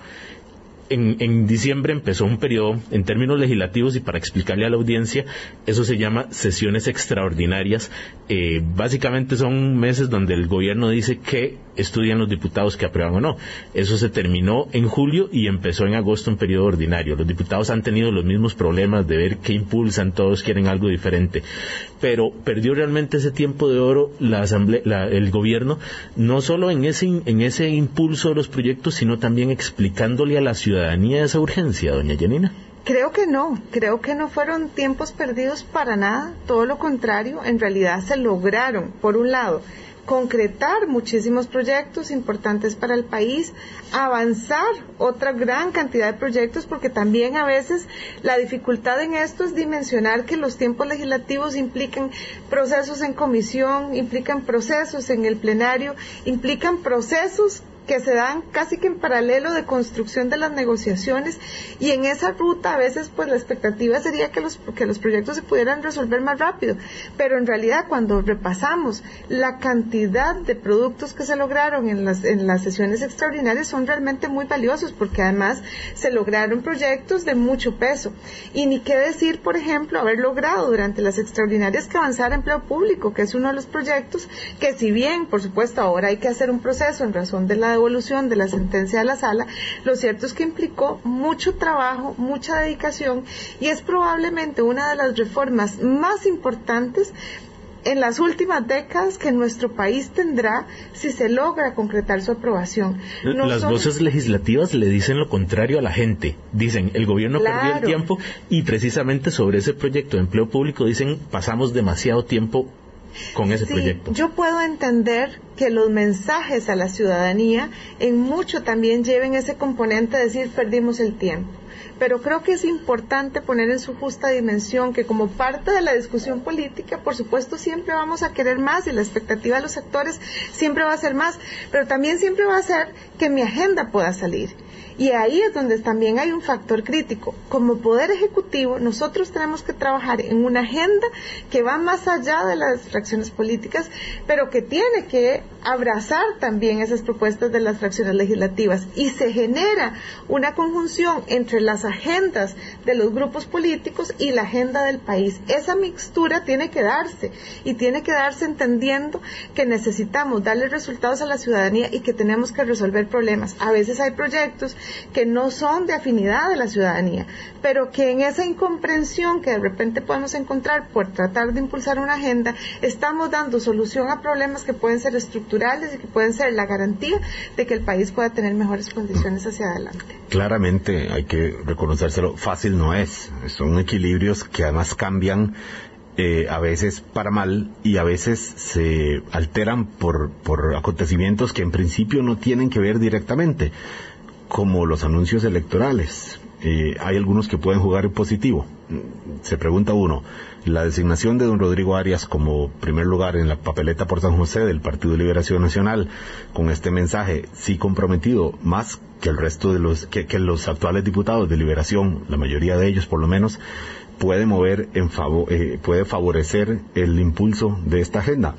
en, diciembre empezó un periodo en términos legislativos y para explicarle a la audiencia, eso se llama sesiones extraordinarias. Eh, básicamente son meses donde el gobierno dice que estudian los diputados que aprueban o no. Eso se terminó en julio y empezó en agosto un periodo ordinario. Los diputados han tenido los mismos problemas de ver qué impulsan, todos quieren algo diferente. Pero perdió realmente ese tiempo de oro la asamblea, el gobierno, no solo en ese, impulso de los proyectos, sino también explicándole a la ciudadanía esa urgencia, doña Janina. Creo que no, creo que no fueron tiempos perdidos para nada, todo lo contrario, en realidad se lograron, por un lado, concretar muchísimos proyectos importantes para el país, avanzar otra gran cantidad de proyectos, porque también a veces la dificultad en esto es dimensionar que los tiempos legislativos implican procesos en comisión, implican procesos en el plenario, implican procesos que se dan casi que en paralelo de construcción de las negociaciones y en esa ruta a veces pues la expectativa sería que los, que los proyectos se pudieran resolver más rápido, pero en realidad cuando repasamos la cantidad de productos que se lograron en las, en las sesiones extraordinarias son realmente muy valiosos porque además se lograron proyectos de mucho peso. Y ni qué decir por ejemplo haber logrado durante las extraordinarias que avanzara empleo público que es uno de los proyectos que si bien por supuesto ahora hay que hacer un proceso en razón de la devolución de la sentencia de la sala, lo cierto es que implicó mucho trabajo, mucha dedicación y es probablemente una de las reformas más importantes en las últimas décadas que nuestro país tendrá si se logra concretar su aprobación. las voces legislativas le dicen lo contrario a la gente. Dicen, el gobierno perdió el tiempo y precisamente sobre ese proyecto de empleo público dicen, pasamos demasiado tiempo con ese proyecto. Yo puedo entender que los mensajes a la ciudadanía en mucho también lleven ese componente de decir perdimos el tiempo. Pero creo que es importante poner en su justa dimensión que como parte de la discusión política, por supuesto, siempre vamos a querer más y la expectativa de los sectores siempre va a ser más, pero también siempre va a ser que mi agenda pueda salir y ahí es donde también hay un factor crítico. Como Poder Ejecutivo, nosotros tenemos que trabajar en una agenda que va más allá de las fracciones políticas, pero que tiene que abrazar también esas propuestas de las fracciones legislativas. Y se genera una conjunción entre las agendas de los grupos políticos y la agenda del país. Esa mixtura tiene que darse y tiene que darse entendiendo que necesitamos darle resultados a la ciudadanía y que tenemos que resolver problemas. A veces hay proyectos que no son de afinidad de la ciudadanía, pero que en esa incomprensión que de repente podemos encontrar por tratar de impulsar una agenda, estamos dando solución a problemas que pueden ser estructurales y que pueden ser la garantía de que el país pueda tener mejores condiciones hacia adelante. Claramente hay que reconocérselo, fácil no es, son equilibrios que además cambian eh, a veces para mal y a veces se alteran por, por acontecimientos que en principio no tienen que ver directamente como los anuncios electorales. Eh, hay algunos que pueden jugar positivo. Se pregunta uno, la designación de don Rodrigo Arias como primer lugar en la papeleta por San José del Partido de Liberación Nacional, con este mensaje sí comprometido, más que el resto de los, que, los actuales diputados de Liberación, la mayoría de ellos por lo menos, puede mover en favor, eh, puede favorecer el impulso de esta agenda.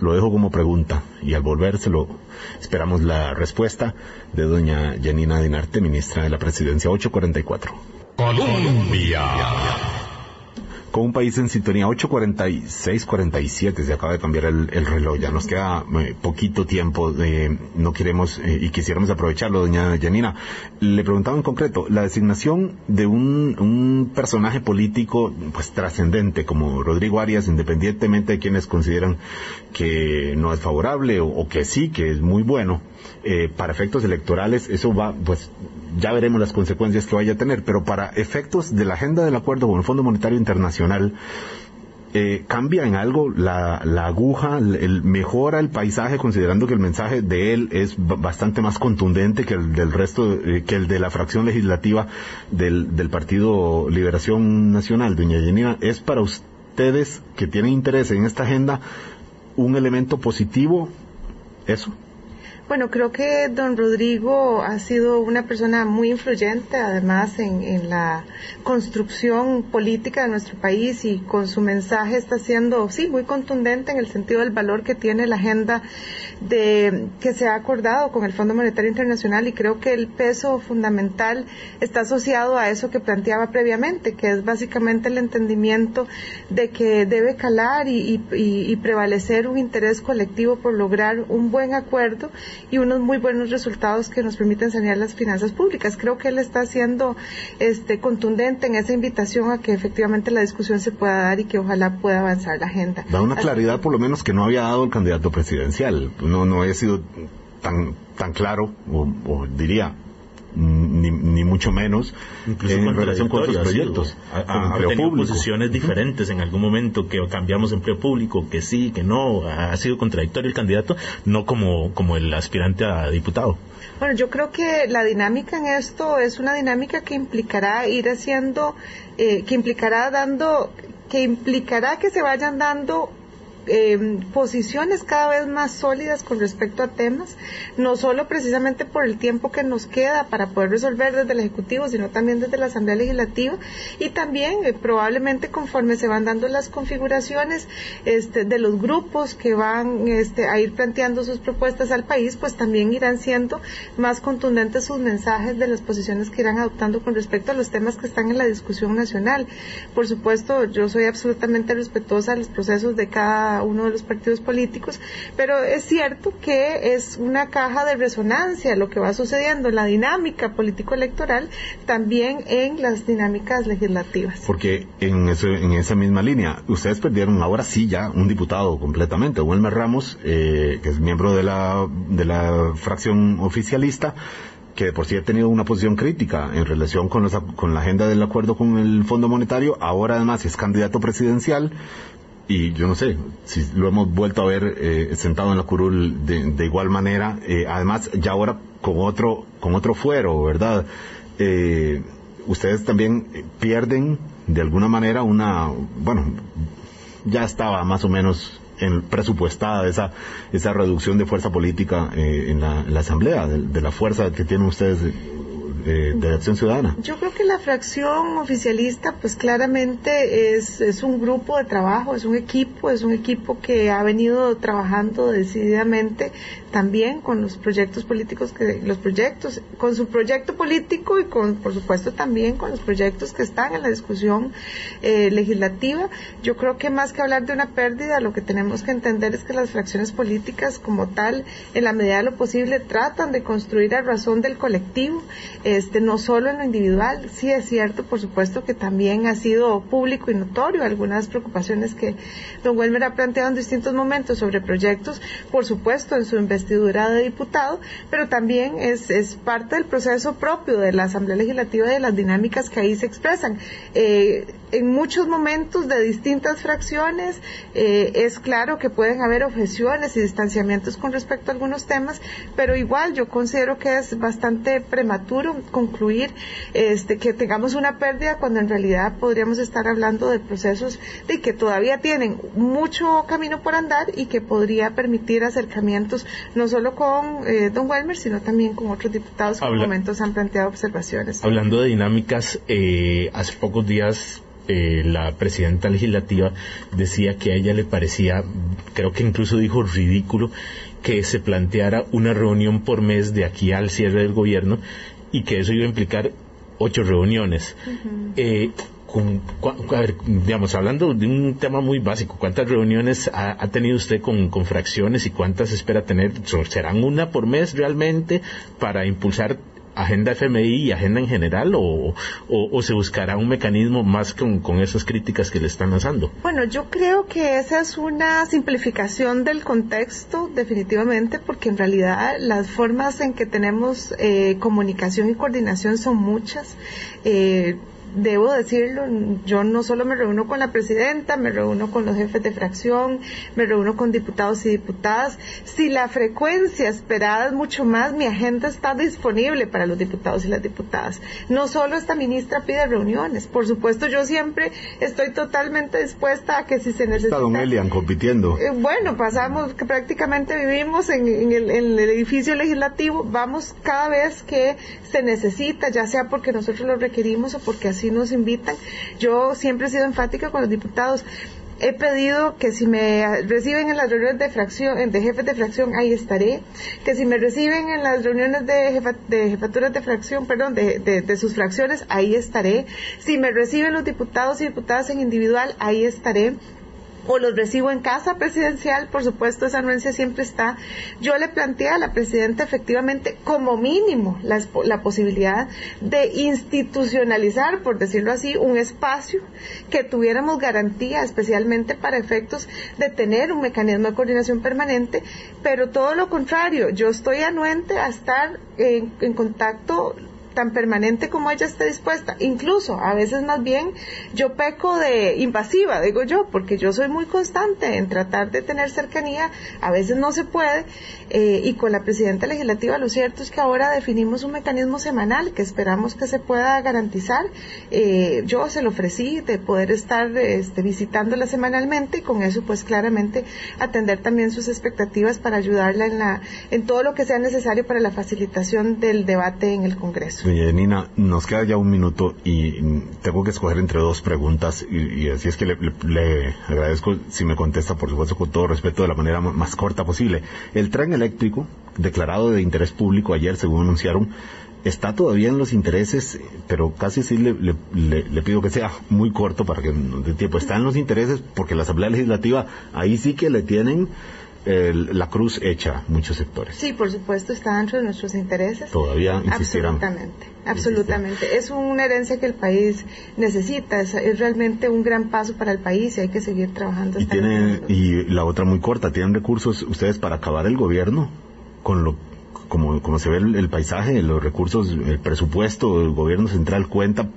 Lo dejo como pregunta y al volvérselo esperamos la respuesta de doña Janina Dinarte, ministra de la Presidencia 844. Colombia con un país en sintonía 8.46-47, se acaba de cambiar el, reloj, ya nos queda eh, poquito tiempo, no queremos eh, y quisiéramos aprovecharlo, doña Janina. Le preguntaba en concreto, la designación de un, personaje político pues trascendente como Rodrigo Arias, independientemente de quienes consideran que no es favorable o, que sí, que es muy bueno, eh, para efectos electorales, eso va, pues ya veremos las consecuencias que vaya a tener, pero para efectos de la agenda del acuerdo con el Fondo Monetario Internacional, eh, cambia en algo la, aguja, el, mejora el paisaje considerando que el mensaje de él es bastante más contundente que el del resto, eh, que el de la fracción legislativa del, del Partido Liberación Nacional. Doña Yanina, ¿es para ustedes que tienen interés en esta agenda un elemento positivo eso? Bueno, creo que don Rodrigo ha sido una persona muy influyente, además, en, la construcción política de nuestro país y con su mensaje está siendo, sí, muy contundente en el sentido del valor que tiene la agenda de que se ha acordado con el Fondo Monetario Internacional y creo que el peso fundamental está asociado a eso que planteaba previamente, que es básicamente el entendimiento de que debe calar y prevalecer un interés colectivo por lograr un buen acuerdo y unos muy buenos resultados que nos permiten sanear las finanzas públicas. Creo que él está siendo este, contundente en esa invitación a que efectivamente la discusión se pueda dar y que ojalá pueda avanzar la agenda. Da una claridad por lo menos que no había dado el candidato presidencial. No, no había sido tan, tan claro, o diría, ni, ni mucho menos en relación con otros proyectos. Ha, tenido posiciones diferentes en algún momento que cambiamos empleo público, que sí, que no, ha sido contradictorio el candidato, no como, como el aspirante a diputado. Bueno, yo creo que la dinámica en esto es una dinámica que implicará ir haciendo, eh, que implicará dando, que implicará que se vayan dando eh, posiciones cada vez más sólidas con respecto a temas, no solo precisamente por el tiempo que nos queda para poder resolver desde el Ejecutivo, sino también desde la Asamblea Legislativa y también eh, probablemente conforme se van dando las configuraciones este, de los grupos que van este, a ir planteando sus propuestas al país, pues también irán siendo más contundentes sus mensajes de las posiciones que irán adoptando con respecto a los temas que están en la discusión nacional. Por supuesto, yo soy absolutamente respetuosa de los procesos de cada uno de los partidos políticos, pero es cierto que es una caja de resonancia lo que va sucediendo en la dinámica político-electoral, también en las dinámicas legislativas. Porque en, en esa misma línea, ustedes perdieron ahora sí ya un diputado completamente, Wilmer Ramos, eh, que es miembro de la, de la fracción oficialista, que por sí ha tenido una posición crítica en relación con, los, con la agenda del acuerdo con el Fondo Monetario, ahora además es candidato presidencial y yo no sé si lo hemos vuelto a ver eh, sentado en la curul de, igual manera, eh, además ya ahora con otro, con otro fuero, ¿verdad? Eh, ustedes también pierden de alguna manera una, bueno, ya estaba más o menos en, presupuestada esa, esa reducción de fuerza política eh, en, la, Asamblea, de, la fuerza que tienen ustedes eh, de Acción Ciudadana? Yo creo que la fracción oficialista, pues claramente es, es un grupo de trabajo, es un equipo, es un equipo que ha venido trabajando decididamente también con los proyectos políticos que los proyectos con su proyecto político y con por supuesto también con los proyectos que están en la discusión eh, legislativa yo creo que más que hablar de una pérdida lo que tenemos que entender es que las fracciones políticas como tal en la medida de lo posible tratan de construir a razón del colectivo este no solo en lo individual sí es cierto por supuesto que también ha sido público y notorio algunas preocupaciones que don Welmer ha planteado en distintos momentos sobre proyectos por supuesto en su investidura de diputado, pero también es, es parte del proceso propio de la Asamblea Legislativa y de las dinámicas que ahí se expresan. Eh, en muchos momentos de distintas fracciones eh, es claro que pueden haber objeciones y distanciamientos con respecto a algunos temas, pero igual yo considero que es bastante prematuro concluir este, que tengamos una pérdida cuando en realidad podríamos estar hablando de procesos de que todavía tienen mucho camino por andar y que podría permitir acercamientos no solo con eh, don Welmer, sino también con otros diputados que en momentos han planteado observaciones. Hablando de dinámicas, eh, hace pocos días eh, la presidenta legislativa decía que a ella le parecía, creo que incluso dijo ridículo, que se planteara una reunión por mes de aquí al cierre del gobierno y que eso iba a implicar ocho reuniones digamos, hablando de un tema muy básico, ¿cuántas reuniones ha, tenido usted con, fracciones y cuántas espera tener? ¿Serán una por mes realmente para impulsar agenda FMI y agenda en general o, se buscará un mecanismo más con, con, esas críticas que le están lanzando? Bueno, yo creo que esa es una simplificación del contexto definitivamente porque en realidad las formas en que tenemos eh, comunicación y coordinación son muchas. Eh, debo decirlo, yo no solo me reúno con la presidenta, me reúno con los jefes de fracción, me reúno con diputados y diputadas. Si la frecuencia esperada es mucho más, mi agenda está disponible para los diputados y las diputadas. No solo esta ministra pide reuniones, por supuesto yo siempre estoy totalmente dispuesta a que si se necesita... Está don Elian compitiendo. Eh, bueno, pasamos, que prácticamente vivimos en, el, en el edificio legislativo, vamos cada vez que se necesita, ya sea porque nosotros lo requerimos o porque así nos invitan. Yo siempre he sido enfática con los diputados he pedido que si me reciben en las reuniones de fracción, de jefes de fracción, ahí estaré. Que si me reciben en las reuniones de, de jefaturas de fracción, perdón, de, sus fracciones, ahí estaré. Si me reciben los diputados y diputadas en individual, ahí estaré o los recibo en casa presidencial, por supuesto esa anuencia siempre está. Yo le planteé a la presidenta efectivamente como mínimo la, la, posibilidad de institucionalizar, por decirlo así, un espacio que tuviéramos garantía, especialmente para efectos de tener un mecanismo de coordinación permanente, pero todo lo contrario, yo estoy anuente a estar en, en contacto tan permanente como ella esté dispuesta. Incluso, a veces más bien, yo peco de invasiva, digo yo, porque yo soy muy constante en tratar de tener cercanía, a veces no se puede, eh, y con la presidenta legislativa lo cierto es que ahora definimos un mecanismo semanal que esperamos que se pueda garantizar. Eh, yo se lo ofrecí de poder estar este, visitándola semanalmente y con eso pues claramente atender también sus expectativas para ayudarla en, la, en todo lo que sea necesario para la facilitación del debate en el Congreso. Doña Janina, nos queda ya un minuto y tengo que escoger entre dos preguntas y, así es que le, agradezco si me contesta, por supuesto, con todo respeto, de la manera más corta posible. El tren eléctrico, declarado de interés público ayer, según anunciaron, está todavía en los intereses, pero casi sí le, pido que sea muy corto para que dé tiempo. Está en los intereses porque la Asamblea Legislativa ahí sí que le tienen la cruz hecha muchos sectores. Sí, por supuesto, está dentro de nuestros intereses. Todavía insistirán. Absolutamente, absolutamente. Es una herencia que el país necesita, es, realmente un gran paso para el país y hay que seguir trabajando. Y, tiene, y la otra muy corta, ¿tienen recursos ustedes para acabar el gobierno con lo como, como se ve el, paisaje, los recursos, el presupuesto, el gobierno central cuenta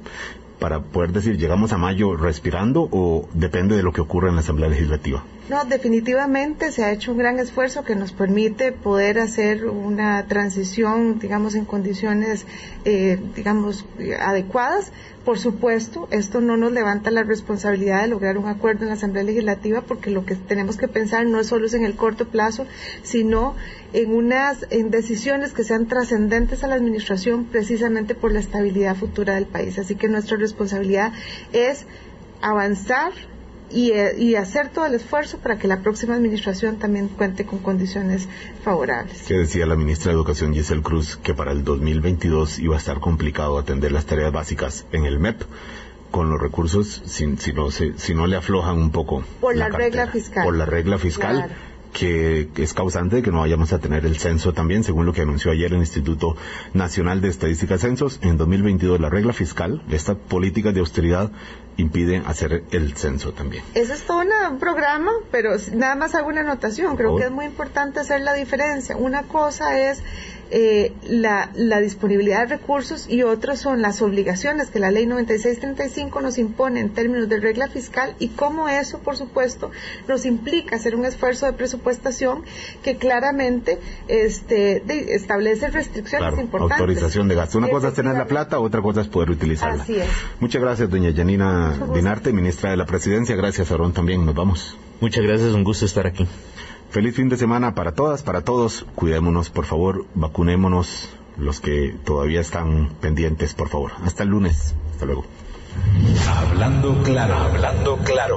para poder decir llegamos a mayo respirando o depende de lo que ocurra en la Asamblea Legislativa? No, definitivamente se ha hecho un gran esfuerzo que nos permite poder hacer una transición, digamos, en condiciones, eh, digamos, adecuadas. Por supuesto, esto no nos levanta la responsabilidad de lograr un acuerdo en la Asamblea Legislativa porque lo que tenemos que pensar no es solo en el corto plazo, sino en unas en decisiones que sean trascendentes a la administración precisamente por la estabilidad futura del país. Así que nuestra responsabilidad es avanzar y, y, hacer todo el esfuerzo para que la próxima administración también cuente con condiciones favorables. ¿Qué decía la ministra de Educación Giselle Cruz que para el 2022 iba a estar complicado atender las tareas básicas en el MEP? con los recursos si, si, no, si, si no le aflojan un poco. Por la, regla fiscal. Por la regla fiscal que es causante de que no vayamos a tener el censo también, según lo que anunció ayer el Instituto Nacional de Estadística Censos. En 2022 la regla fiscal, esta política de austeridad, impide hacer el censo también. Ese es todo un programa, pero nada más hago una anotación. Creo que es muy importante hacer la diferencia. Una cosa es eh, la, la, disponibilidad de recursos y otras son las obligaciones que la ley 9635 nos impone en términos de regla fiscal y cómo eso, por supuesto, nos implica hacer un esfuerzo de presupuestación que claramente este, establece restricciones importantes. Autorización de gasto. Una cosa es tener la plata, otra cosa es poder utilizarla. Así es. Muchas gracias, doña Janina Dinarte, ministra de la Presidencia. Gracias, Aarón, también. Nos vamos. Muchas gracias, un gusto estar aquí. Feliz fin de semana para todas, para todos. Cuidémonos, por favor. Vacunémonos los que todavía están pendientes, por favor. Hasta el lunes. Hasta luego. Hablando claro, hablando claro.